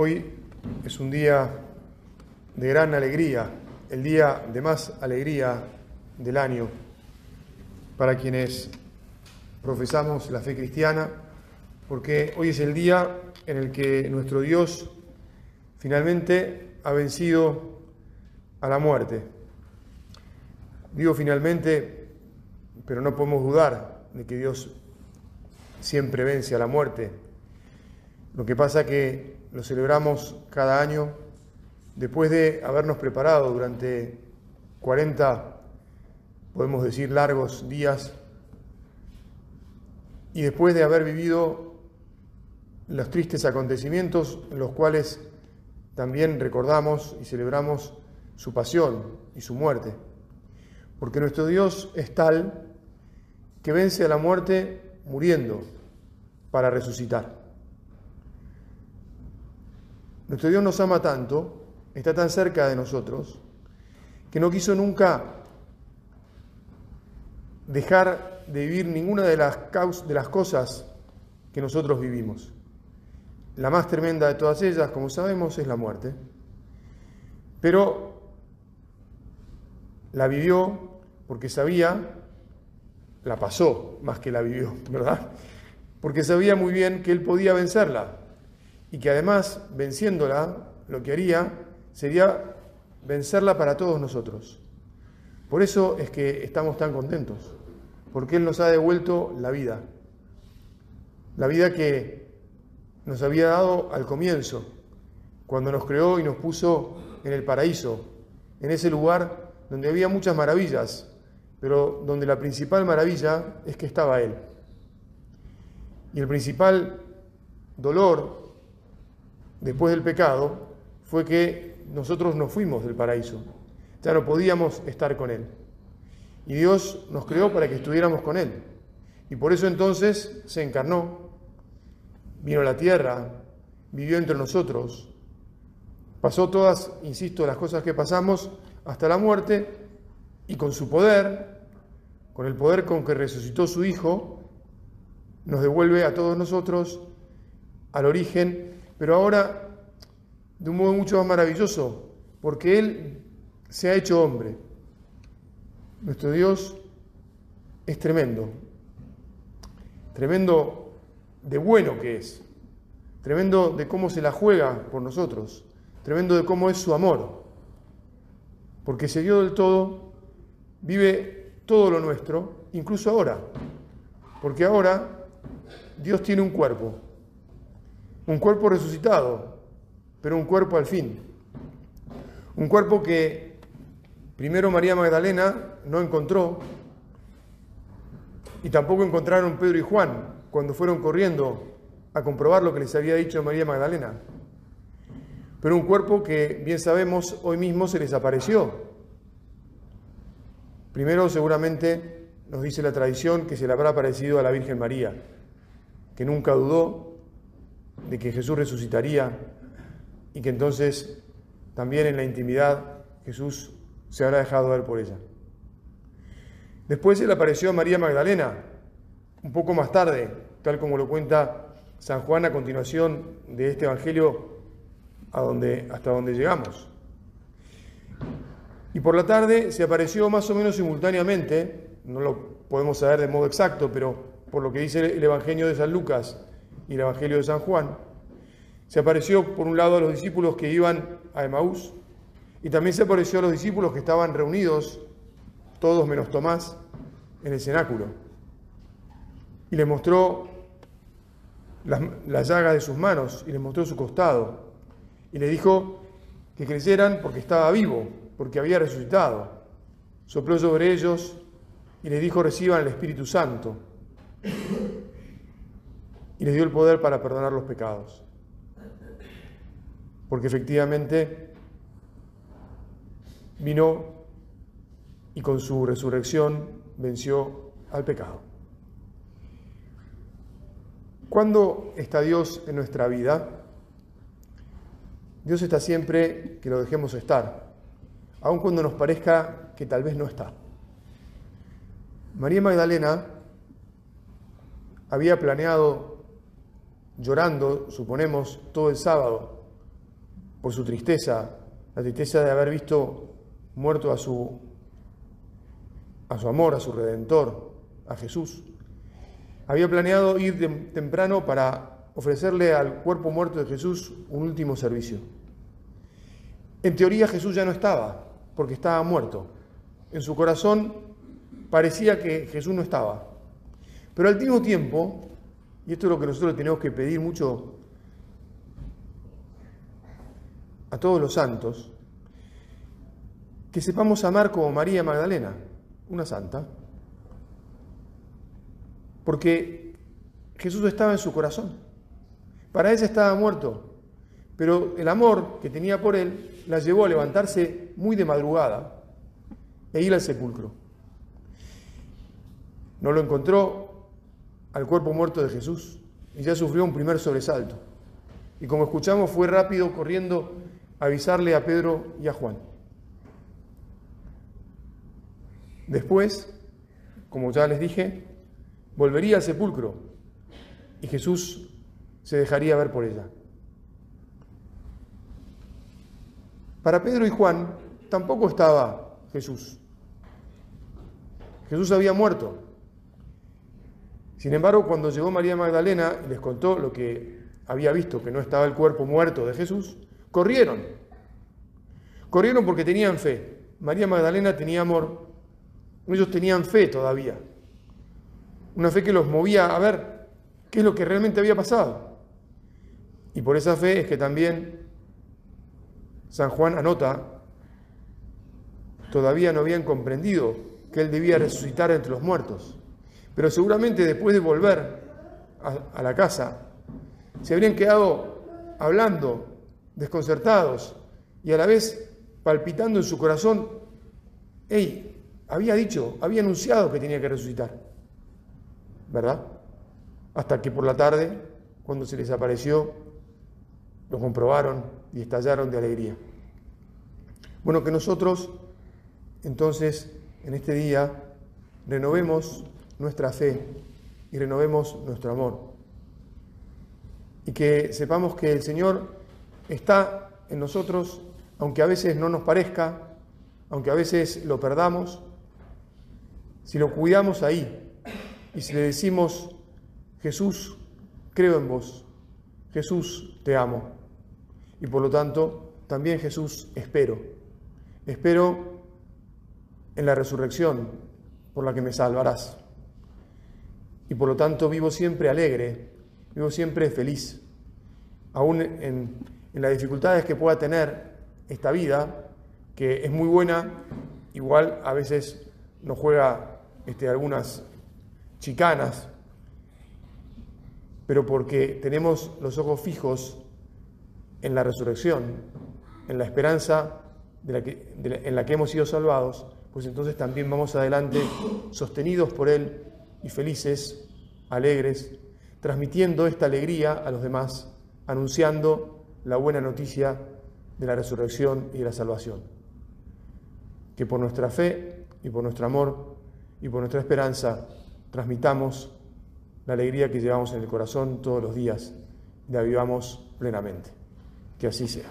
Hoy es un día de gran alegría, el día de más alegría del año para quienes profesamos la fe cristiana, porque hoy es el día en el que nuestro Dios finalmente ha vencido a la muerte. Digo finalmente, pero no podemos dudar de que Dios siempre vence a la muerte. Lo que pasa que lo celebramos cada año después de habernos preparado durante 40, podemos decir, largos días y después de haber vivido los tristes acontecimientos en los cuales también recordamos y celebramos su pasión y su muerte. Porque nuestro Dios es tal que vence a la muerte muriendo para resucitar. Nuestro Dios nos ama tanto, está tan cerca de nosotros, que no quiso nunca dejar de vivir ninguna de las, de las cosas que nosotros vivimos. La más tremenda de todas ellas, como sabemos, es la muerte. Pero la vivió porque sabía, la pasó más que la vivió, ¿verdad? Porque sabía muy bien que él podía vencerla y que además, venciéndola, lo que haría sería vencerla para todos nosotros. Por eso es que estamos tan contentos, porque Él nos ha devuelto la vida, la vida que nos había dado al comienzo, cuando nos creó y nos puso en el paraíso, en ese lugar donde había muchas maravillas, pero donde la principal maravilla es que estaba Él. Y el principal dolor después del pecado fue que nosotros nos fuimos del paraíso. Ya no podíamos estar con Él. Y Dios nos creó para que estuviéramos con Él. Y por eso entonces se encarnó, vino a la tierra, vivió entre nosotros, pasó todas, insisto, las cosas que pasamos hasta la muerte y con su poder, con el poder con que resucitó su Hijo, nos devuelve a todos nosotros al origen pero ahora de un modo mucho más maravilloso, porque Él se ha hecho hombre. Nuestro Dios es tremendo, tremendo de bueno que es, tremendo de cómo se la juega por nosotros, tremendo de cómo es su amor, porque se dio del todo, vive todo lo nuestro, incluso ahora, porque ahora Dios tiene un cuerpo, un cuerpo resucitado, pero un cuerpo al fin. Un cuerpo que primero María Magdalena no encontró y tampoco encontraron Pedro y Juan cuando fueron corriendo a comprobar lo que les había dicho María Magdalena. Pero un cuerpo que, bien sabemos, hoy mismo se les apareció. Primero seguramente nos dice la tradición que se le habrá aparecido a la Virgen María, que nunca dudó de que Jesús resucitaría y que entonces también en la intimidad Jesús se habrá dejado ver por ella. Después le apareció a María Magdalena, un poco más tarde, tal como lo cuenta San Juan a continuación de este Evangelio a donde, hasta donde llegamos. Y por la tarde se apareció más o menos simultáneamente, no lo podemos saber de modo exacto, pero por lo que dice el Evangelio de San Lucas, y el Evangelio de San Juan, se apareció por un lado a los discípulos que iban a Emaús y también se apareció a los discípulos que estaban reunidos, todos menos Tomás, en el cenáculo. Y les mostró las, las llagas de sus manos y les mostró su costado. Y les dijo que creyeran porque estaba vivo, porque había resucitado. Sopló sobre ellos y les dijo reciban el Espíritu Santo y les dio el poder para perdonar los pecados. Porque efectivamente vino y con su resurrección venció al pecado. ¿Cuándo está Dios en nuestra vida? Dios está siempre que lo dejemos estar, aun cuando nos parezca que tal vez no está. María Magdalena había planeado llorando, suponemos, todo el sábado por su tristeza, la tristeza de haber visto muerto a su, a su amor, a su redentor, a Jesús. Había planeado ir temprano para ofrecerle al cuerpo muerto de Jesús un último servicio. En teoría Jesús ya no estaba, porque estaba muerto. En su corazón parecía que Jesús no estaba. Pero al mismo tiempo, y esto es lo que nosotros tenemos que pedir mucho a todos los santos, que sepamos amar como María Magdalena, una santa, porque Jesús estaba en su corazón. Para ella estaba muerto, pero el amor que tenía por él la llevó a levantarse muy de madrugada e ir al sepulcro. No lo encontró al cuerpo muerto de Jesús y ya sufrió un primer sobresalto. Y como escuchamos, fue rápido corriendo a avisarle a Pedro y a Juan. Después, como ya les dije, volvería al sepulcro y Jesús se dejaría ver por ella. Para Pedro y Juan tampoco estaba Jesús. Jesús había muerto. Sin embargo, cuando llegó María Magdalena y les contó lo que había visto, que no estaba el cuerpo muerto de Jesús, corrieron. Corrieron porque tenían fe. María Magdalena tenía amor. Ellos tenían fe todavía. Una fe que los movía a ver qué es lo que realmente había pasado. Y por esa fe es que también San Juan anota, todavía no habían comprendido que él debía resucitar entre los muertos. Pero seguramente después de volver a, la casa, se habrían quedado hablando, desconcertados y a la vez palpitando en su corazón, hey, había dicho, había anunciado que tenía que resucitar, ¿verdad? Hasta que por la tarde, cuando se les apareció, lo comprobaron y estallaron de alegría. Bueno, que nosotros entonces en este día renovemos nuestra fe y renovemos nuestro amor. Y que sepamos que el Señor está en nosotros, aunque a veces no nos parezca, aunque a veces lo perdamos, si lo cuidamos ahí y si le decimos, Jesús, creo en vos, Jesús, te amo. Y por lo tanto, también Jesús, espero. Espero en la resurrección por la que me salvarás y por lo tanto vivo siempre alegre, vivo siempre feliz, aún en, las dificultades que pueda tener esta vida, que es muy buena, igual a veces nos juega este, algunas chicanas, pero porque tenemos los ojos fijos en la resurrección, en la esperanza de la que, en la que hemos sido salvados, pues entonces también vamos adelante sostenidos por Él y felices, alegres, transmitiendo esta alegría a los demás, anunciando la buena noticia de la resurrección y de la salvación. Que por nuestra fe y por nuestro amor y por nuestra esperanza transmitamos la alegría que llevamos en el corazón todos los días la vivamos plenamente. Que así sea.